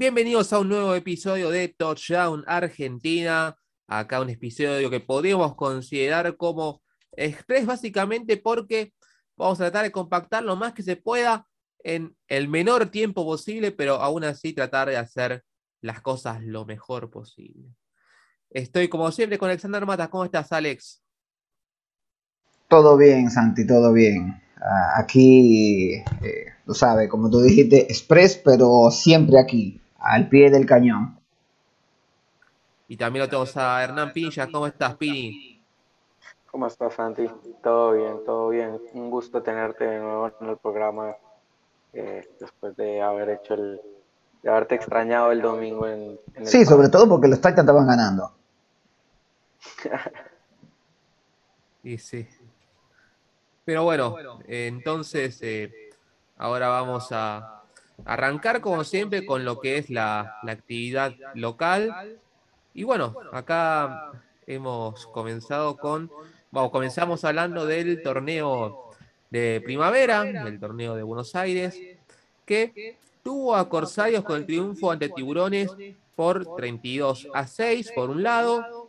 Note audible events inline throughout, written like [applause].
Bienvenidos a un nuevo episodio de Touchdown Argentina. Acá un episodio que podríamos considerar como express básicamente porque vamos a tratar de compactar lo más que se pueda en el menor tiempo posible, pero aún así tratar de hacer las cosas lo mejor posible. Estoy como siempre con Alexander Mata. ¿Cómo estás, Alex? Todo bien, Santi, todo bien. Ah, aquí, eh, tú sabes, como tú dijiste, express, pero siempre aquí, al pie del cañón. Y también lo tenemos a Hernán Pinilla. ¿Cómo estás, Pini? ¿Cómo estás, Santi? Todo bien, todo bien. Un gusto tenerte de nuevo en el programa eh, después de haber hecho el, de haberte extrañado el domingo en, en el Sí, sobre todo porque los Titans estaban ganando. [laughs] Y sí. Pero bueno, eh, entonces eh, ahora vamos a arrancar como siempre con lo que es la, la actividad local. Y bueno, acá hemos comenzado con, bueno, comenzamos hablando del torneo de primavera, del torneo de Buenos Aires, que tuvo a Corsarios con el triunfo ante Tiburones por 32 a 6 por un lado,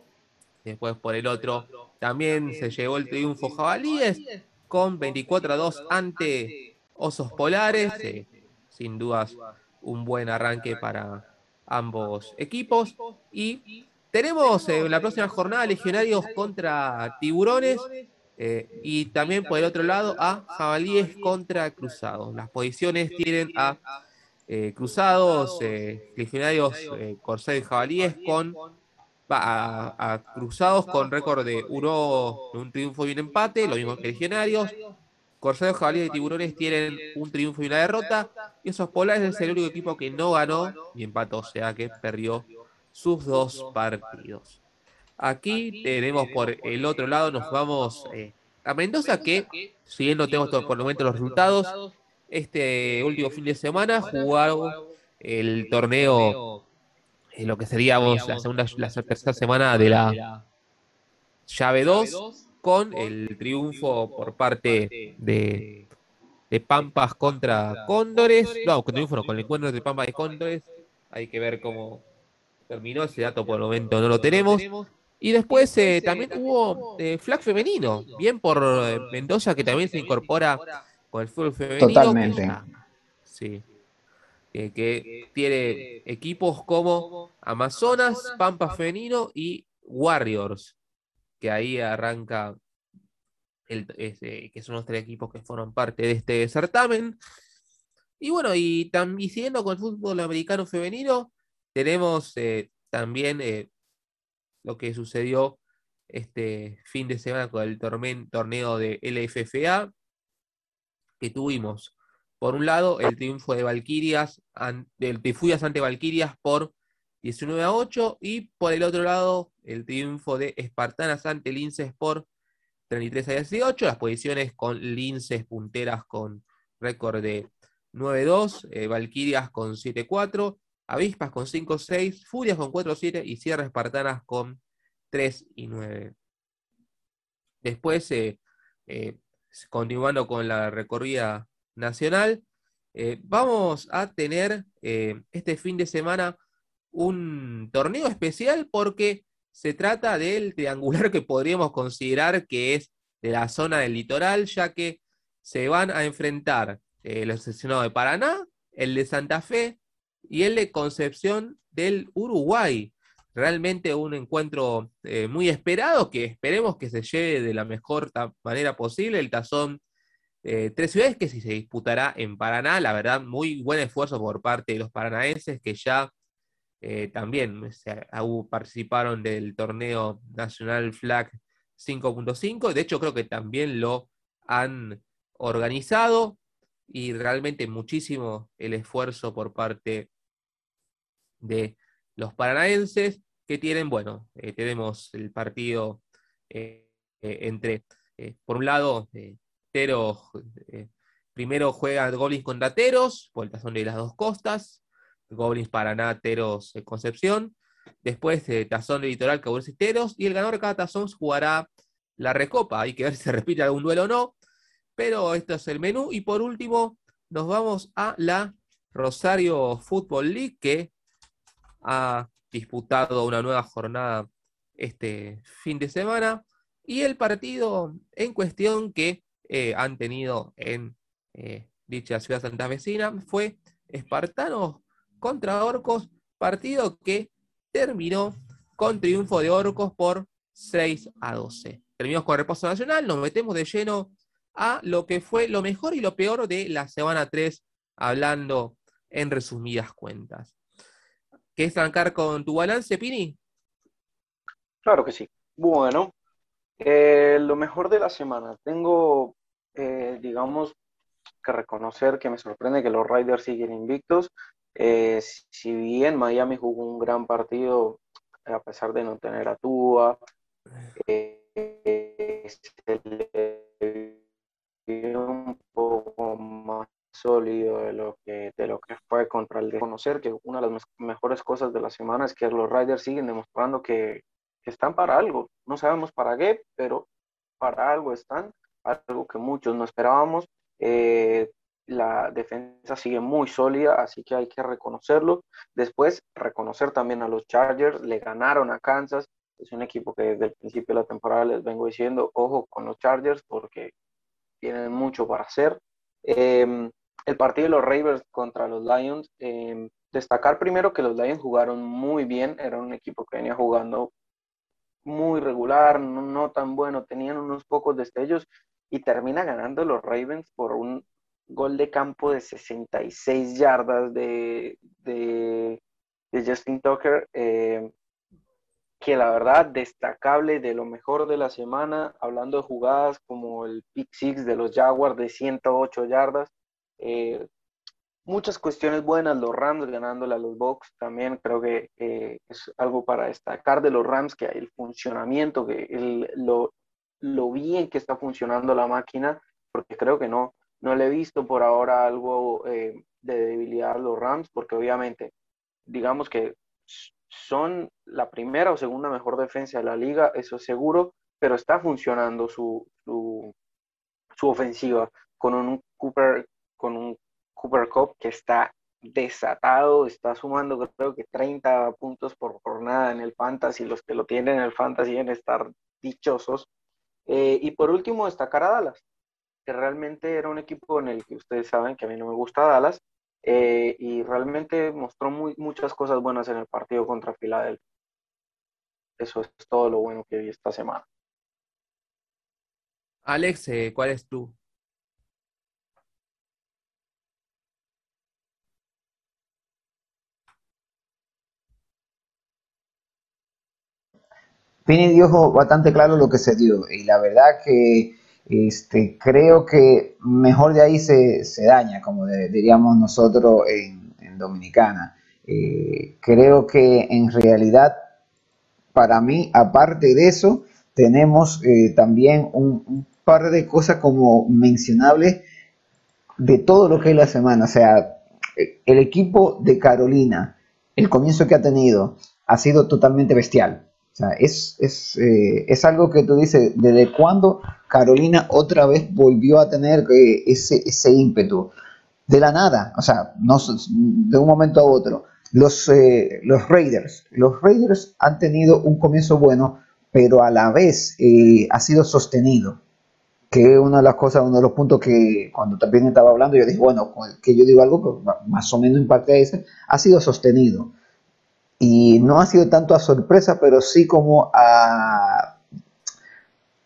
después por el otro también se llevó el triunfo Jabalíes con 24 a 2 ante Osos Polares, eh, sin dudas un buen arranque para ambos equipos y tenemos en eh, la próxima jornada Legionarios contra Tiburones eh, y también por el otro lado a Jabalíes contra Cruzados. Las posiciones tienen a eh, Cruzados, Legionarios, Corsarios y Jabalíes con a, a, Cruzados con récord de uno, un triunfo y un empate, lo mismo que Legionarios. Corsarios, Jabalíes y Tiburones tienen un triunfo y una derrota. Y esos Polares es el único equipo que no ganó y empató, o sea que perdió sus dos partidos. Aquí tenemos por el otro lado, nos vamos eh, a Mendoza, que si bien no tenemos por el momento los resultados, este último fin de semana jugaron el torneo, en lo que seríamos la segunda, la tercera semana de la llave 2, con el triunfo por parte de, de Pampas contra Cóndores. No, con triunfo no, con el encuentro de Pampas y Cóndores. Hay que ver cómo terminó ese dato por el momento, no lo tenemos. Y después eh, también hubo eh, flag femenino, bien por eh, Mendoza que también se incorpora con el fútbol femenino. Totalmente. Que, sí. que tiene equipos como Amazonas, Pampa Femenino y Warriors, que ahí arranca, el, que son los tres equipos que fueron parte de este certamen. Y bueno, y también siguiendo con el fútbol americano femenino, tenemos eh, también eh, lo que sucedió este fin de semana con el torneo de LFFA, que tuvimos, por un lado, el triunfo de Valquirias, del Tifuyas ante Valquirias por 19 a 8, y por el otro lado, el triunfo de Espartanas ante Linces por 33 a 18, las posiciones con Linces punteras con récord de 9-2, eh, Valquirias con 7-4, Avispas con 5-6, Furias con 4-7 y Sierra Espartanas con 3 y 9. Después, eh, eh, continuando con la recorrida nacional, vamos a tener este fin de semana un torneo especial porque se trata del triangular que podríamos considerar que es de la zona del litoral, ya que se van a enfrentar el seleccionado de Paraná, el de Santa Fe y el de Concepción del Uruguay. Realmente un encuentro eh, muy esperado que esperemos que se lleve de la mejor manera posible. El tazón eh, Tres Ciudades que si se disputará en Paraná, la verdad, muy buen esfuerzo por parte de los paranaenses que ya eh, también participaron del torneo Nacional Flag 5.5. De hecho, creo que también lo han organizado y realmente muchísimo el esfuerzo por parte de los paranaenses que tienen, bueno, eh, tenemos el partido eh, entre, por un lado, Teros, primero juega Goblins contra Teros, por el tazón de las dos costas, Goblins Paraná, Teros, Concepción, después Tazón de Litoral, Caburés y Teros, y el ganador de cada tazón jugará la recopa, hay que ver [laughs] si se repite algún duelo o no, pero esto es el menú. Y por último, nos vamos a la Rosario Football League, que ha disputado una nueva jornada este fin de semana. Y el partido en cuestión que eh, han tenido en eh, dicha ciudad santafesina fue Espartanos contra Orcos, partido que terminó con triunfo de Orcos por 6 a 12. Terminamos con el repaso nacional, nos metemos de lleno a lo que fue lo mejor y lo peor de la semana 3, hablando en resumidas cuentas. ¿Quieres trancar con tu balance, Pini? Claro que sí. Bueno, eh, lo mejor de la semana. Tengo, eh, digamos, que reconocer que me sorprende que los Riders siguen invictos. Eh, si bien Miami jugó un gran partido, a pesar de no tener a Tua, un poco más sólido de lo que de lo que fue contra el de conocer que una de las mejores cosas de la semana es que los Riders siguen demostrando que, están para algo. No sabemos para qué pero para algo están algo que muchos no esperábamos. Eh, la defensa sigue muy sólida, así que hay que reconocerlo. Después, reconocer también a los Chargers, le ganaron a Kansas, es un equipo que desde el principio de la temporada les vengo diciendo, ojo con los Chargers porque tienen mucho para hacer. Em, el partido de los Ravens contra los Lions, em, destacar primero que los Lions jugaron muy bien, era un equipo que venía jugando muy regular, no, tan bueno, tenían unos pocos destellos y termina ganando los Ravens por un gol de campo de 66 yardas de, de, Justin Tucker. Em, que la verdad destacable de lo mejor de la semana, hablando de jugadas como el pick six de los Jaguars de 108 yardas, eh, muchas cuestiones buenas, los Rams ganándole a los Bucks, también creo que es algo para destacar de los Rams, que el funcionamiento, que el, lo, lo bien que está funcionando la máquina, porque creo que no, no le he visto por ahora algo eh, de debilidad a los Rams, porque obviamente, digamos que son la primera o segunda mejor defensa de la liga, eso es seguro, pero está funcionando su, su, ofensiva con un Cooper, con un Cooper Cup que está desatado, está sumando creo que 30 puntos por jornada en el fantasy, los que lo tienen en el fantasy deben estar dichosos. Eh, y por último, destacar a Dallas, que realmente era un equipo en el que ustedes saben que a mí no me gusta Dallas, eh, y realmente mostró muy, muchas cosas buenas en el partido contra Filadelfia. Eso es todo lo bueno que vi esta semana. Alex, eh, ¿cuál es tú? Pini dijo bastante claro lo que se dio y la verdad que este, creo que mejor de ahí se, daña, como diríamos nosotros en, Dominicana. Eh, creo que en realidad, para mí, aparte de eso, tenemos eh, también un, par de cosas como mencionables de todo lo que es la semana. O sea, el equipo de Carolina, el comienzo que ha tenido, ha sido totalmente bestial. Es, es, eh, es algo que tú dices, ¿desde cuándo Carolina otra vez volvió a tener eh, ese, ese ímpetu. De la nada, o sea, no, de un momento a otro. Los, eh, los Raiders, los Raiders han tenido un comienzo bueno, pero a la vez eh, ha sido sostenido. Que es una de las cosas, uno de los puntos que cuando también estaba hablando, yo dije, bueno, que yo digo algo, pues, más o menos en parte de ese, ha sido sostenido. Y no ha sido tanto a sorpresa, pero sí como a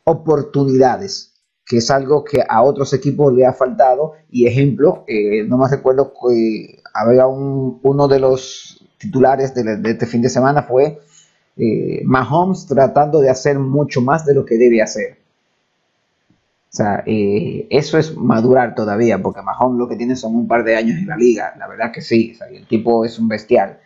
oportunidades, que es algo que a otros equipos le ha faltado. Y ejemplo, eh, no me recuerdo que había un, uno de los titulares de, este fin de semana fue eh, Mahomes tratando de hacer mucho más de lo que debe hacer. O sea, eh, eso es madurar todavía, porque Mahomes lo que tiene son un par de años en la liga, la verdad que sí, el tipo es un bestial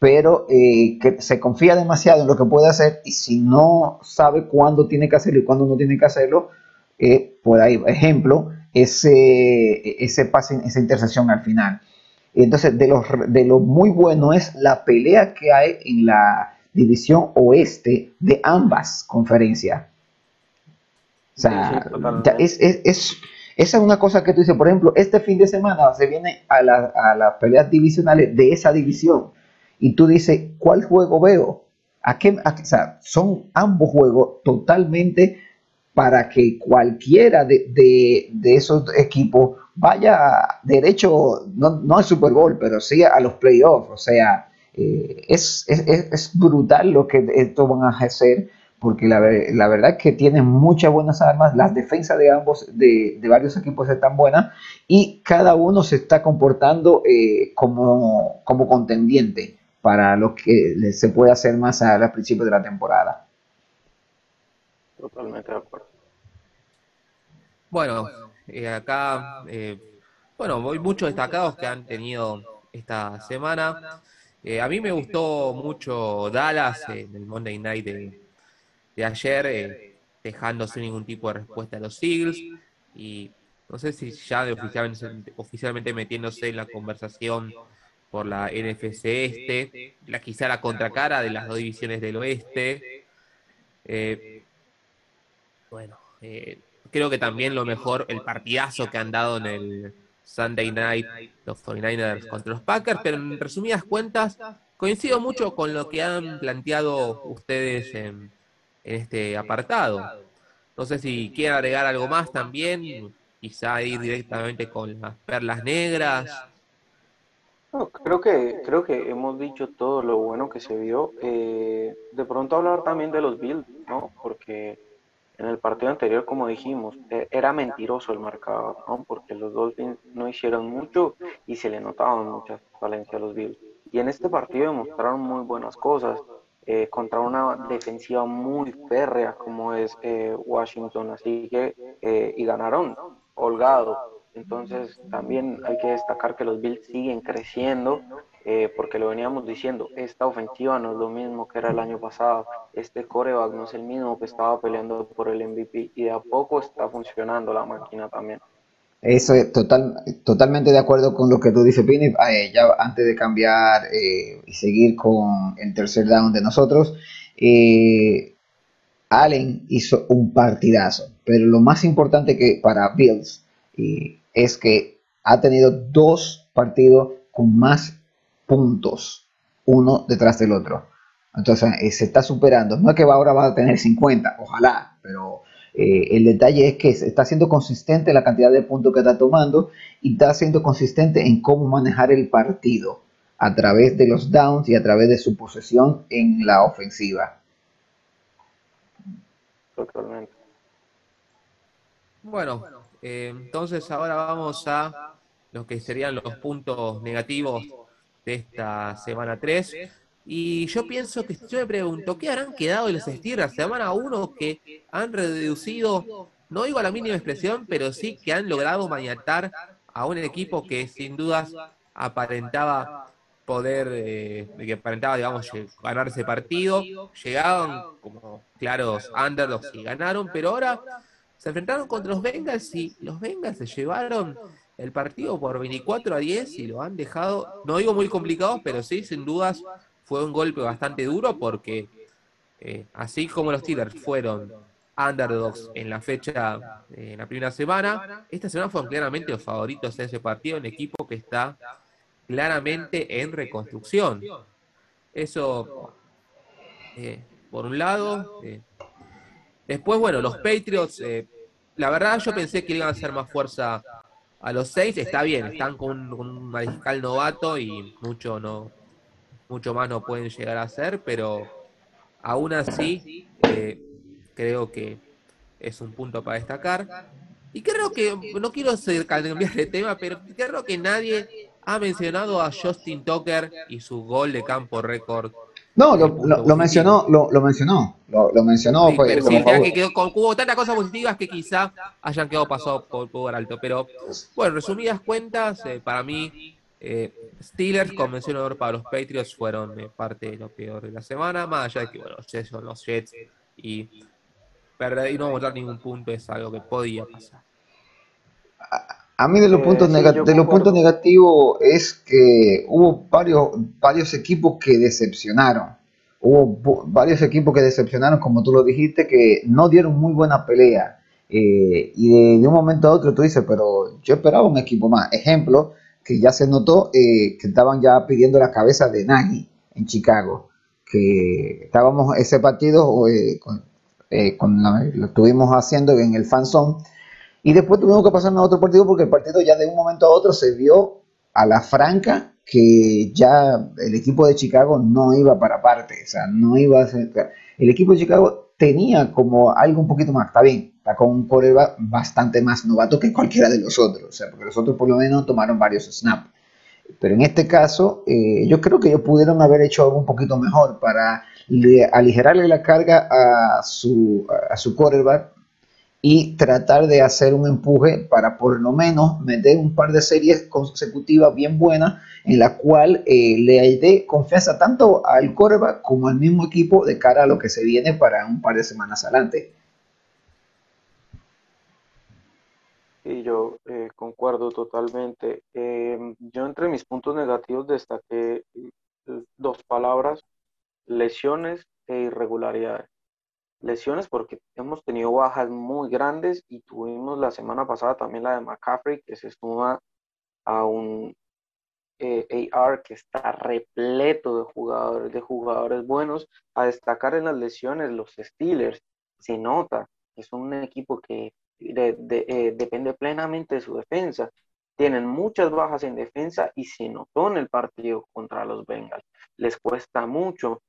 pero eh, que se confía demasiado en lo que puede hacer y si no sabe cuándo tiene que hacerlo y cuándo no tiene que hacerlo, eh, por ahí, ejemplo, ese, ese pase, esa intersección al final. Entonces, de lo, de lo muy bueno es la pelea que hay en la división oeste de ambas conferencias. O sea, es, es, es, esa es una cosa que tú dices, por ejemplo, este fin de semana se viene a, a las peleas divisionales de esa división y tú dices, ¿cuál juego veo? ¿A qué, o sea, son ambos juegos totalmente para que cualquiera de, esos equipos vaya derecho, no, no, al Super Bowl, pero sí a los playoffs. O sea, eh, es, es, brutal lo que estos van a hacer, porque la, la, verdad es que tienen muchas buenas armas, las defensas de ambos, de, de varios equipos están buenas, y cada uno se está comportando eh, como, como contendiente para lo que se puede hacer más al principio de la temporada. Totalmente de acuerdo. Bueno, eh, acá, eh, bueno, hay muchos destacados que han tenido esta semana. Eh, a mí me gustó mucho Dallas en el Monday Night de, de ayer, dejando sin ningún tipo de respuesta a los Eagles. Y no sé si ya de oficialmente, oficialmente metiéndose en la conversación por la NFC este, la, quizá la contracara de las dos divisiones del oeste. Eh, bueno, eh, creo que también lo mejor, el partidazo que han dado en el Sunday Night los 49ers contra los Packers, pero en resumidas cuentas, coincido mucho con lo que han planteado ustedes en, en este apartado. No sé si quieren agregar algo más también, quizá ir directamente con las perlas negras creo que creo que hemos dicho todo lo bueno que se vio. Eh, de pronto hablar también de los Bills, ¿no? Porque en el partido anterior, como dijimos, e, era mentiroso el marcador, ¿no? Porque los Dolphins no hicieron mucho y se le notaban muchas falencias a los Bills. Y en este partido demostraron muy buenas cosas eh, contra una defensiva muy férrea como es eh, Washington, así que y ganaron holgado entonces también hay que destacar que los Bills siguen creciendo, eh, porque lo veníamos diciendo, esta ofensiva no es lo mismo que era el año pasado, este coreback no es el mismo que estaba peleando por el MVP y de a poco está funcionando la máquina también. Eso es total, totalmente de acuerdo con lo que tú dices, Pini. Eh, ya antes de cambiar eh, y seguir con el tercer down de nosotros, Allen hizo un partidazo, pero lo más importante que para Bills es que ha tenido dos partidos con más puntos, uno detrás del otro. Entonces eh, se está superando. No es que ahora va a tener 50, ojalá, pero eh, el detalle es que está siendo consistente en la cantidad de puntos que está tomando y está siendo consistente en cómo manejar el partido a través de los downs y a través de su posesión en la ofensiva. Totalmente. Bueno, eh, entonces ahora vamos a lo que serían los puntos negativos de esta semana 3. Y yo pienso que yo me pregunto, ¿qué habrán quedado de los Steelers semana 1 que han reducido, no digo a la mínima expresión, pero sí que han logrado maniatar a un equipo que sin dudas aparentaba poder, eh, que aparentaba, digamos, ganar ese partido. Llegaban como claros underdogs y ganaron, pero ahora se enfrentaron contra los Bengals y los Bengals se llevaron el partido por 24 a 10 y lo han dejado, no digo muy complicado, pero sí, sin dudas, fue un golpe bastante duro porque eh, así como los Steelers fueron underdogs en la fecha, en la primera semana, esta semana fueron claramente los favoritos en ese partido, un equipo que está claramente en reconstrucción. Eso, eh, por un lado, eh, Después, bueno, los Patriots, eh, la verdad yo pensé que iban a hacer más fuerza a los seis, está bien, están con un, mariscal novato y mucho no mucho más no pueden llegar a hacer, pero aún así eh, creo que es un punto para destacar. Y creo que, no quiero cambiar de tema, pero creo que nadie ha mencionado a Justin Tucker y su gol de campo récord no, lo, lo, mencionó, lo, lo, mencionó, lo, mencionó. Sí, pero sí, que quedó, hubo tantas cosas positivas que quizá hayan quedado pasado por, por alto. Pero bueno, resumidas cuentas, eh, para mí, eh, Steelers con mención para los Patriots fueron eh, parte de lo peor de la semana, más allá de que, bueno, son los Jets y perder y no votar ningún punto es algo que podía pasar. A mí de los, puntos, de los puntos negativos es que hubo varios, varios equipos que decepcionaron. Hubo varios equipos que decepcionaron, como tú lo dijiste, que no dieron muy buena pelea. Eh, y de, un momento a otro tú dices, pero yo esperaba un equipo más. Ejemplo, que ya se notó eh, que estaban ya pidiendo la cabeza de Nagy. en Chicago, que estábamos ese partido eh, con, eh, lo estuvimos haciendo en el fan y después tuvimos que pasar a otro partido porque el partido ya de un momento a otro se vio a la franca que ya el equipo de Chicago no iba para parte, o sea, no iba a ser, el equipo de Chicago tenía como algo un poquito más, está bien, está con un coreback bastante más novato que cualquiera de los otros, o sea, porque los otros por lo menos tomaron varios snaps. Pero en este caso, eh, yo creo que ellos pudieron haber hecho algo un poquito mejor para aligerarle la carga a su, a su quarterback y tratar de hacer un empuje para por lo menos meter un par de series consecutivas bien buenas en la cual eh, le dé confianza tanto al quarterback como al mismo equipo de cara a lo que se viene para un par de semanas adelante. Y yo eh, concuerdo totalmente. Em, yo entre mis puntos negativos destaqué eh, dos palabras, lesiones e irregularidades. Lesiones porque hemos tenido bajas muy grandes y tuvimos la semana pasada también la de McCaffrey que se suma a un eh, AR que está repleto de jugadores, de jugadores buenos. A destacar en las lesiones los Steelers, se nota, es un equipo que eh, depende plenamente de su defensa. Tienen muchas bajas en defensa y se notó en el partido contra los Bengals. Les cuesta mucho.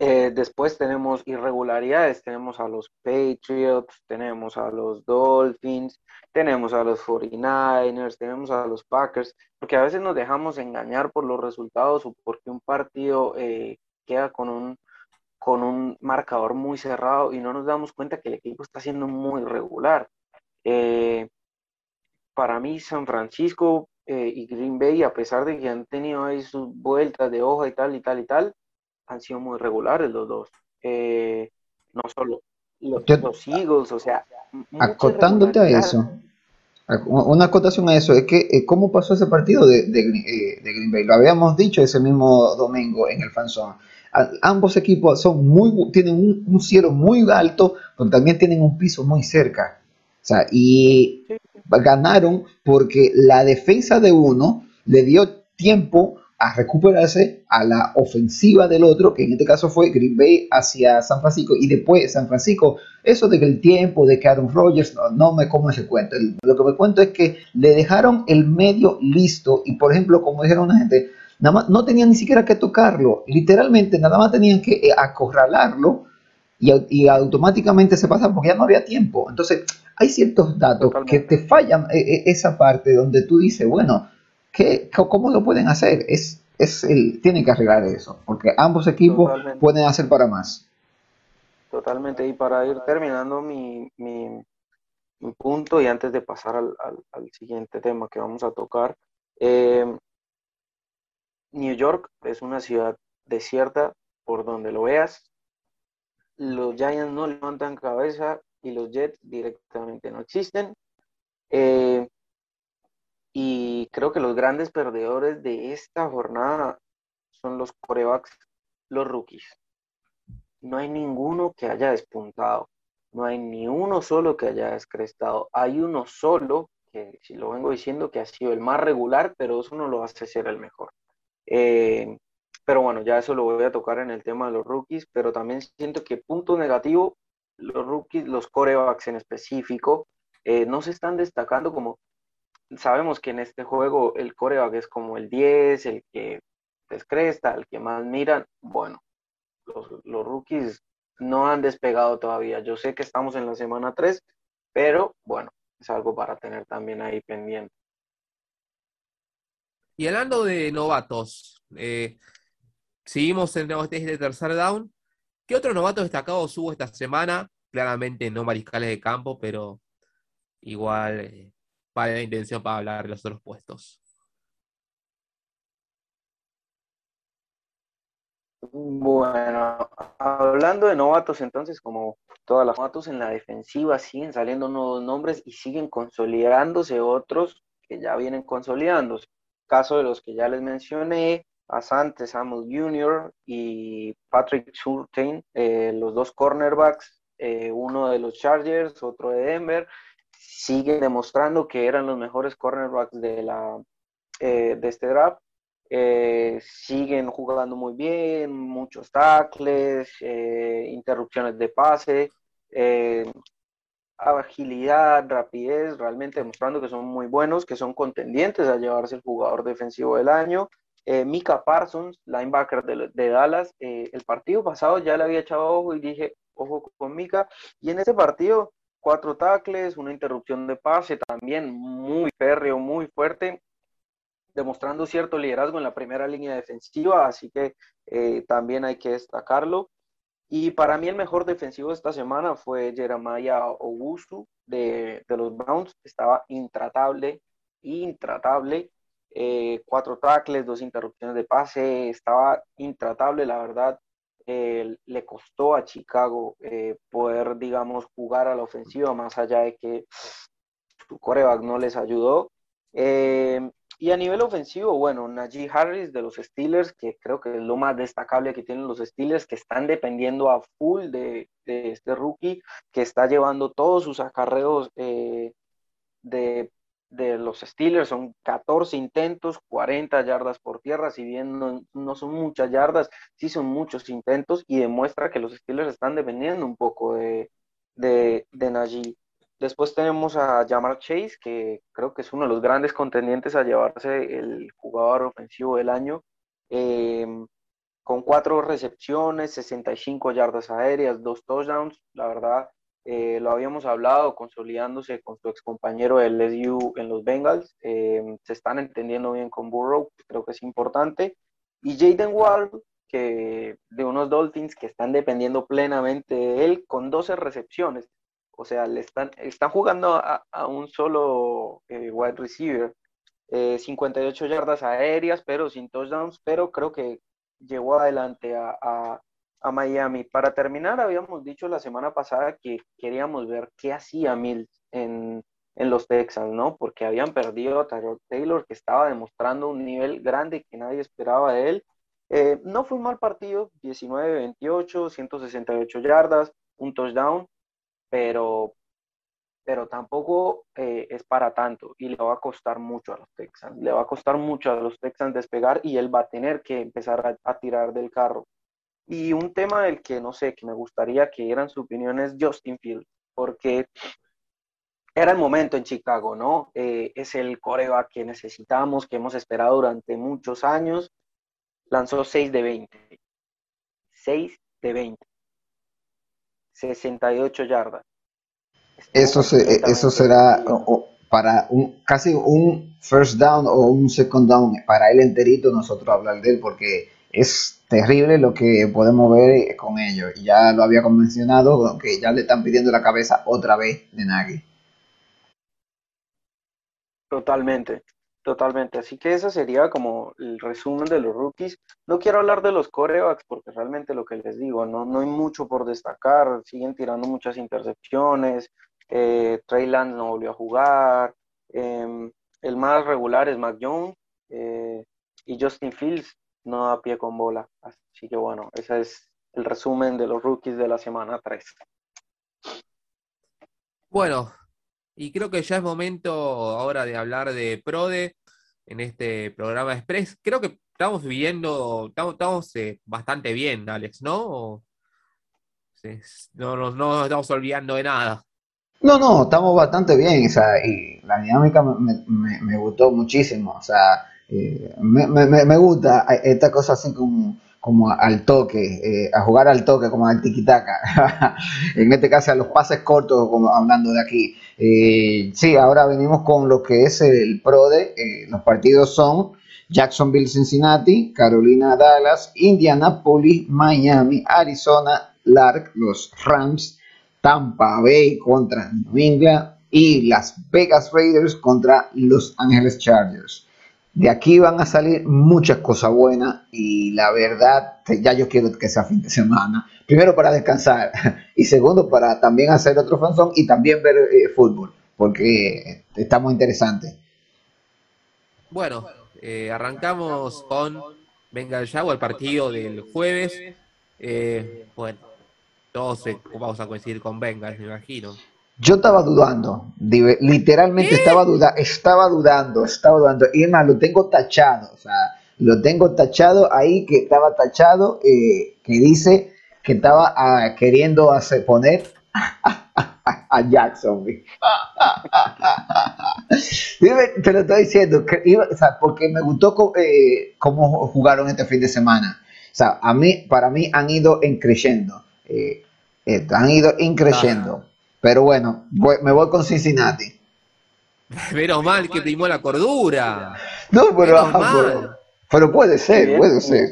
Eh, después tenemos irregularidades, tenemos a los Patriots, tenemos a los Dolphins, tenemos a los 49ers, tenemos a los Packers, porque a veces nos dejamos engañar por los resultados o porque un partido eh, queda con un, con un marcador muy cerrado y no nos damos cuenta que el equipo está siendo muy regular. Eh, para mí, San Francisco y Green Bay, a pesar de que han tenido ahí sus vueltas de hoja y tal y tal y tal, han sido muy regulares los dos. Eh, no solo los, Eagles, o sea. Acotándote a eso, una acotación a eso, es que eh, cómo pasó ese partido de, de, eh, de, Green Bay. Lo habíamos dicho ese mismo domingo en el fanzone. Ambos equipos son muy, tienen un, cielo muy alto, pero también tienen un piso muy cerca. O sea, y ganaron porque la defensa de uno le dio tiempo a recuperarse a la ofensiva del otro, que en este caso fue Green Bay hacia San Francisco, y después San Francisco, eso de que el tiempo de que Aaron Rodgers, no, me como ese cuento, lo que me cuento es que le dejaron el medio listo, y por ejemplo, como dijeron la gente, nada más, no tenían ni siquiera que tocarlo, literalmente nada más tenían que eh, acorralarlo, y, automáticamente se pasa porque ya no había tiempo. Entonces, hay ciertos datos que te fallan eh, eh, esa parte donde tú dices, bueno, ¿Cómo lo pueden hacer? Es, es el, tienen que arreglar eso, porque ambos equipos pueden hacer para más. Totalmente, y para ir terminando mi, mi, punto y antes de pasar al, al, siguiente tema que vamos a tocar, eh, New York es una ciudad desierta por donde lo veas. Los Giants no levantan cabeza y los Jets directamente no existen. Eh, creo que los grandes perdedores de esta jornada son los corebacks, los rookies. No hay ninguno que haya despuntado. No hay ni uno solo que haya descrestado. Hay uno solo, que si lo vengo diciendo, que ha sido el más regular, pero eso no lo hace ser el mejor. Eh, pero bueno, ya eso lo voy a tocar en el tema de los rookies, pero también siento que punto negativo, los rookies, los corebacks en específico, eh, no se están destacando como sabemos que en este juego el coreback es como el 10, el que descresta, el que más miran. Bueno, los, rookies no han despegado todavía. Yo sé que estamos en la semana 3, pero bueno, es algo para tener también ahí pendiente. Y hablando de novatos, eh, seguimos en el de tercer down. ¿Qué otro novato destacado hubo esta semana? Claramente no mariscales de campo, pero igual eh, la intención para hablar de los otros puestos. Bueno, hablando de novatos, entonces, como todas las novatos en la defensiva siguen saliendo nuevos nombres y siguen consolidándose otros que ya vienen consolidándose. Caso de los que ya les mencioné, Asante Samuel Jr. y Patrick Surtain, eh, los dos cornerbacks, eh, uno de los Chargers, otro de Denver, siguen demostrando que eran los mejores cornerbacks de, la, eh, de este draft. eh, siguen jugando muy bien, muchos tackles, eh, interrupciones de pase, eh, agilidad, rapidez, realmente demostrando que son muy buenos, que son contendientes a llevarse el jugador defensivo del año. Mika Parsons, linebacker de, Dallas, el partido pasado ya le había echado ojo y dije, ojo con Mika, y en ese partido cuatro tackles, una interrupción de pase también muy férreo, muy fuerte, demostrando cierto liderazgo en la primera línea defensiva, así que eh, también hay que destacarlo. Y para mí el mejor defensivo de esta semana fue Jeremiah Ogusu de, de los Browns. Estaba intratable, intratable. Eh, cuatro tackles, dos interrupciones de pase. Estaba intratable, la verdad. Eh, le costó a Chicago poder, digamos, jugar a la ofensiva, más allá de que su coreback no les ayudó. Y a nivel ofensivo, bueno, Najee Harris de los Steelers, que creo que es lo más destacable que tienen los Steelers, que están dependiendo a full de, este rookie, que está llevando todos sus acarreos eh, de, los Steelers. Son 14 intentos, 40 yardas por tierra, si bien no, son muchas yardas, sí son muchos intentos y demuestra que los Steelers están dependiendo un poco de, de, de Najee. Después tenemos a Jamar Chase, que creo que es uno de los grandes contendientes a llevarse el jugador ofensivo del año, em, con cuatro recepciones, 65 yardas aéreas, dos touchdowns. La verdad, eh, lo habíamos hablado, consolidándose con su ex compañero del LSU en los Bengals. Em, se están entendiendo bien con Burrow, creo que es importante. Y Jaden Ward, que de unos Dolphins que están dependiendo plenamente de él, con 12 recepciones. O sea, le están, están jugando a, un solo eh, wide receiver. 58 eh, yardas aéreas, pero sin touchdowns, pero creo que llegó adelante a, Miami. Para terminar, habíamos dicho la semana pasada que queríamos ver qué hacía Mills en, los Texans, ¿no? Porque habían perdido a Tyrod Taylor, que estaba demostrando un nivel grande que nadie esperaba de él. Eh, no fue un mal partido, 19-28, 168 yardas, un touchdown, pero, pero tampoco eh, es para tanto y le va a costar mucho a los Texans. Le va a costar mucho a los Texans despegar y él va a tener que empezar a, tirar del carro. Y un tema del que no sé, que me gustaría que dieran su opinión es Justin Fields, porque era el momento en Chicago, ¿no? Eh, es el coreback que necesitamos, que hemos esperado durante muchos años. Lanzó 6 de 20. 6 de 20. 68 yardas. Eso, eso será para un, casi un first down o un second down para él enterito nosotros hablar de él porque es terrible lo que podemos ver con ellos. Ya lo había mencionado, que ya le están pidiendo la cabeza otra vez de Nagy. Totalmente. Totalmente, así que ese sería como el resumen de los rookies. No quiero hablar de los corebacks porque realmente lo que les digo, no, no hay mucho por destacar, siguen tirando muchas intercepciones, eh, Trey Lance no volvió a jugar, em, el más regular es Mac Jones eh, y Justin Fields no da pie con bola. Así que bueno, ese es el resumen de los rookies de la semana 3. Bueno, y creo que ya es momento ahora de hablar de Prode en este programa Express. Creo que estamos viviendo, estamos, eh, bastante bien, Alex, ¿no? no, no, nos estamos olvidando de nada. No, no, estamos bastante bien, o sea, y la dinámica me, gustó muchísimo, o sea, eh, me, gusta esta cosa así como al toque, eh, a jugar al toque, como al tiquitaca. [laughs] en este caso, a los pases cortos, como hablando de aquí. Eh, sí, ahora venimos con lo que es el PRODE. Eh, los partidos son Jacksonville, Cincinnati, Carolina, Dallas, Indianapolis, Miami, Arizona, Lark, los Rams, Tampa Bay contra New England y Las Vegas Raiders contra Los Angeles Chargers. De aquí van a salir muchas cosas buenas y la verdad, ya yo quiero que sea fin de semana. Primero para descansar [laughs] y segundo para también hacer otro fanzón y también ver eh, fútbol, porque está muy interesante. Bueno, eh, arrancamos con Venga el Yago, el partido del jueves. Eh, bueno, todos vamos a coincidir con Venga, me imagino. Yo estaba dudando, literalmente estaba, duda, estaba dudando, estaba dudando. Y más, lo tengo tachado. O sea, lo tengo tachado ahí, que estaba tachado, eh, que dice que estaba ah, queriendo hacer, poner [laughs] a Jackson. [laughs] Te lo estoy diciendo, porque me gustó eh, cómo jugaron este fin de semana. O sea, a mí, para mí han ido increciendo. Eh, eh, han ido increciendo. Pero bueno, me voy con Cincinnati. [laughs] Menos mal que primó la cordura. No, pero, pero, puede ser, puede ser.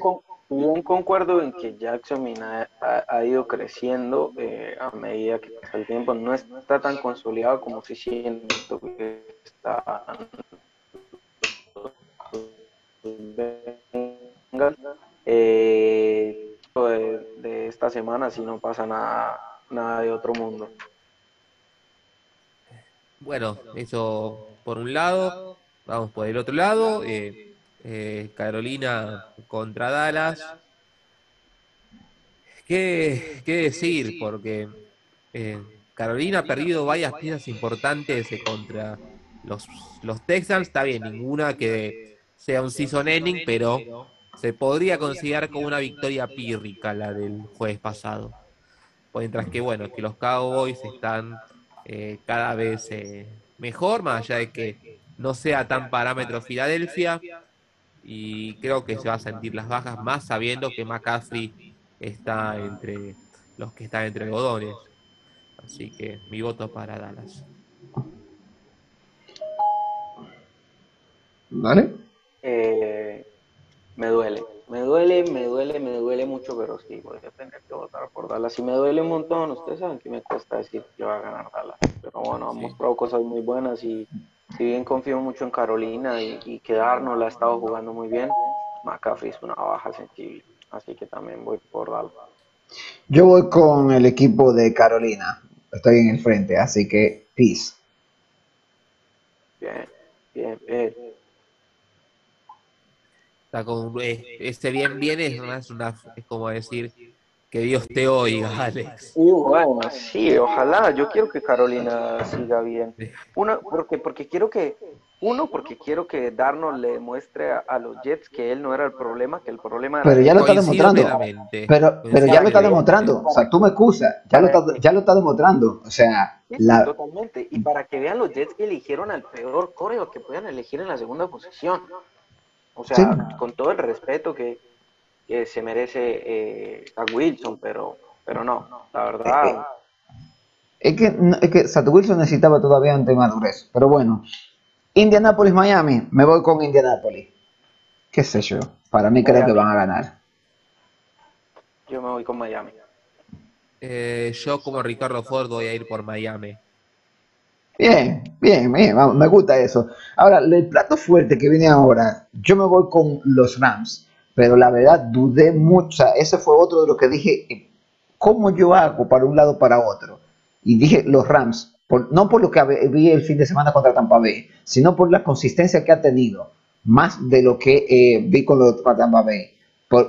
un concuerdo en que Jackson ha, ido creciendo eh, a medida que pasa el tiempo. No está tan consolidado como si siento que está eh, de, de, esta semana si no pasa nada, nada de otro mundo. Bueno, eso por un lado. Vamos por el otro lado. Eh, eh, Carolina contra Dallas. ¿Qué, qué decir? Porque eh, Carolina ha perdido varias piezas importantes contra los, los Texans. Está bien, ninguna que sea un season ending, pero se podría considerar como una victoria pírrica la del jueves pasado. Mientras que, bueno, que los Cowboys están eh, cada vez eh, mejor, más allá de que no sea tan parámetro Filadelfia. Y creo que se va a sentir las bajas más sabiendo que McCaffrey está entre los que están entre algodones. Así que mi voto para Dallas. ¿Vale? Eh, me duele. Me duele, me duele, me duele mucho, pero sí, voy a tener que votar por Dallas. Y me duele un montón, ustedes saben que me cuesta decir que va a ganar Dallas. Pero bueno, hemos mostrado cosas muy buenas y si bien confío mucho en Carolina y, y que Darnold ha estado jugando muy bien, McCaffrey es una baja sensible. Así que también voy por Dallas. Yo voy con el equipo de Carolina. Estoy en el frente, así que peace. Bien, bien, bien con, este bien bien es, una, es como decir que Dios te oiga, [laughs] Alex. bueno, sí, ojalá. Yo quiero que Carolina siga bien. Una, porque, porque quiero que, uno, porque quiero que Darnold le demuestre a, los Jets que él no era el problema, que el problema era. Pero ya lo está demostrando. Pero, pero ya lo está demostrando. O sea, tú me excusas. Ya lo está, ya lo está demostrando. O sea, la... totalmente. Y para que vean los Jets que eligieron al peor coreo que puedan elegir en la segunda posición. O sea, con todo el respeto que, se merece eh, a Wilson, pero, pero no, la verdad. Es que, es que, es Wilson necesitaba todavía un tema madurez. Pero bueno, Indianapolis, Miami, me voy con Indianapolis. ¿Qué sé yo? Para mí creo que van a ganar. Yo me voy con Miami. Eh, yo como Ricardo Ford voy a ir por Miami. Bien, bien, bien, me gusta eso. Ahora, el plato fuerte que viene ahora, yo me voy con los Rams, pero la verdad dudé mucho. ese fue otro de los que dije, ¿cómo yo hago para un lado para otro? Y dije los Rams, no por lo que vi el fin de semana contra Tampa Bay, sino por la consistencia que ha tenido, más de lo que eh, vi con los Tampa Bay.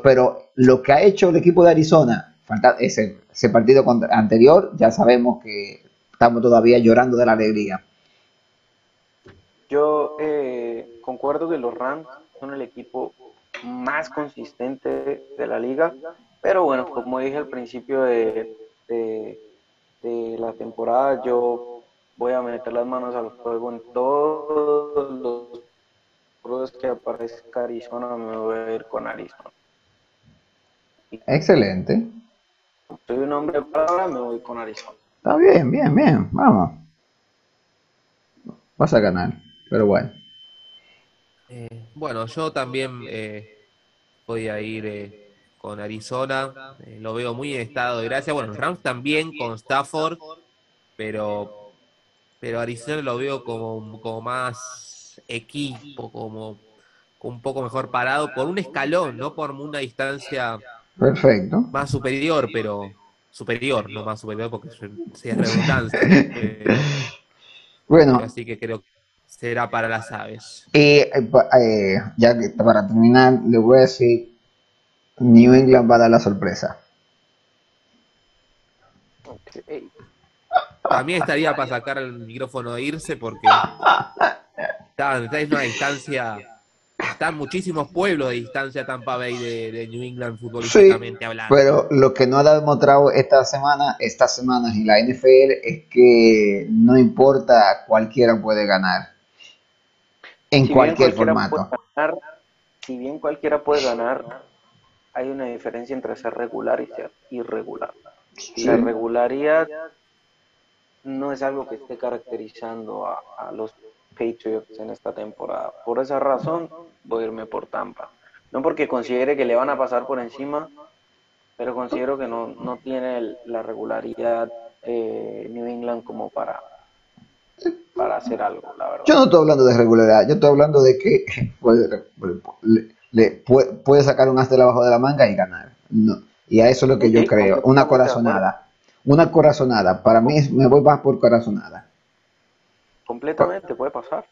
pero lo que ha hecho el equipo de Arizona, ese, ese partido anterior, ya sabemos que estamos todavía llorando de la alegría. Yo eh, concuerdo que los Rams son el equipo más consistente de la liga, pero bueno, como dije al principio de, la temporada, yo voy a meter las manos al fuego en todos los juegos que aparezca Arizona, me voy a ir con Arizona. Excelente. Soy un hombre de palabra, me voy con Arizona. Está bien, bien, bien, vamos. Vas a ganar, pero bueno. Eh, bueno, yo también eh, voy a ir eh, con Arizona. lo veo muy en estado de gracia. Bueno, Rams también con Stafford, pero, pero Arizona lo veo como, como más equipo, como un poco mejor parado por un escalón, no por una distancia Perfecto. más superior, pero superior, no más superior porque sea redundancia. [laughs] Eh, bueno. Así que creo que será para las aves. Y eh, eh, ya que para terminar, le voy a decir, New England va a dar la sorpresa. A mí estaría para sacar el micrófono e irse porque [laughs] está, en una distancia están muchísimos pueblos de distancia Tampa Bay de, de New England futbolísticamente hablando. Pero lo que no ha demostrado esta semana, estas semanas en la NFL es que no importa, cualquiera puede ganar. En Si cualquier formato. ganar, si bien cualquiera puede ganar, hay una diferencia entre ser regular y ser irregular. Y la Sí. regularidad no es algo que esté caracterizando a, a los Patriots en esta temporada. Por esa razón voy a irme por Tampa. No porque considere que le van a pasar por encima, pero considero que no, no tiene la regularidad eh, New England como para, para hacer algo, la verdad. Yo no estoy hablando de regularidad, yo estoy hablando de que [laughs] puede, le- le- puede, puede sacar un as de abajo de la manga y ganar. No. Y a eso es lo que yo creo. Una corazonada. Una corazonada. Para mí me voy más por corazonada. Completamente, puede pasar.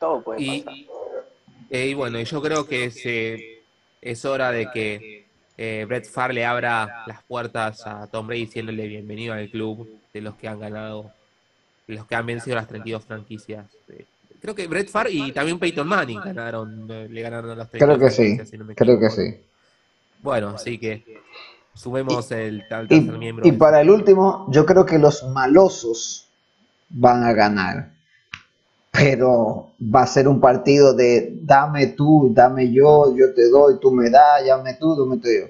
Todo puede Y, pasar. eh, y bueno, yo creo que es, eh, es hora de que eh, Brett Favre le abra las puertas a Tom Brady diciéndole bienvenido al club de los que han ganado, de los que han vencido las 32 franquicias. Eh, creo que Brett Favre y también Peyton Manning ganaron, eh, le ganaron a las 32 Creo que sí. si no Creo que sí. Bueno, así que sumemos el tal Y, tercer miembro. y para el último, yo creo que los malosos van a ganar. Pero va a ser un partido de dame tú, dame yo, yo te doy, tú me das, llame tú, tú me te yo.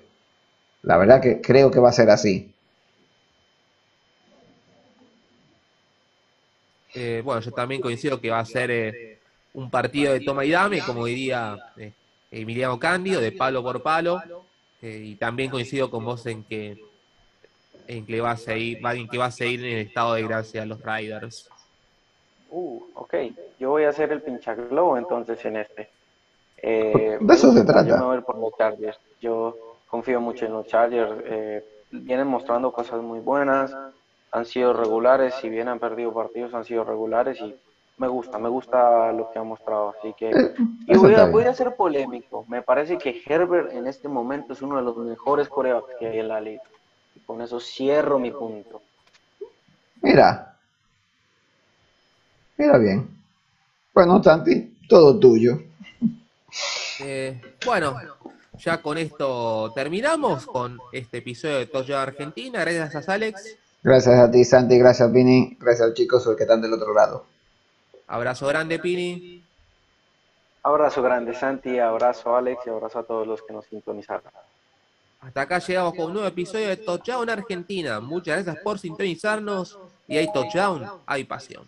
La verdad que creo que va a ser así. Eh, bueno, yo también coincido que va a ser eh, un partido de toma y dame, como diría eh, Emiliano Cándido, de palo por palo. Eh, y también coincido con vos en que en que va a seguir, va- en que va a seguir en el estado de gracia los Riders. Uh, ok. Yo voy a hacer el pinchaglobo entonces en este. Eh, De eso se Yo trata. me voy por los Chargers. Yo confío mucho en los Chargers. eh, vienen mostrando cosas muy buenas. Han sido regulares. Si bien han perdido partidos, han sido regulares. Y me gusta, me gusta lo que han mostrado. Así que. Eh, Y voy a, voy a ser polémico. Me parece que Herbert en este momento es uno de los mejores corebacks que hay en la liga. Y con eso cierro mi punto. Mira. Mira bien. Bueno, Santi, todo tuyo. Eh, bueno, ya con esto terminamos con este episodio de Touchdown Argentina. Gracias a Alex. Gracias a ti, Santi. Gracias, Vini. Gracias a los chicos que están del otro lado. Abrazo grande, Pini. Abrazo grande, Santi. Abrazo, Alex. Y abrazo a todos los que nos sintonizaron. Hasta acá llegamos con un nuevo episodio de Touchdown Argentina. Muchas gracias por sintonizarnos y hay Touchdown, hay pasión.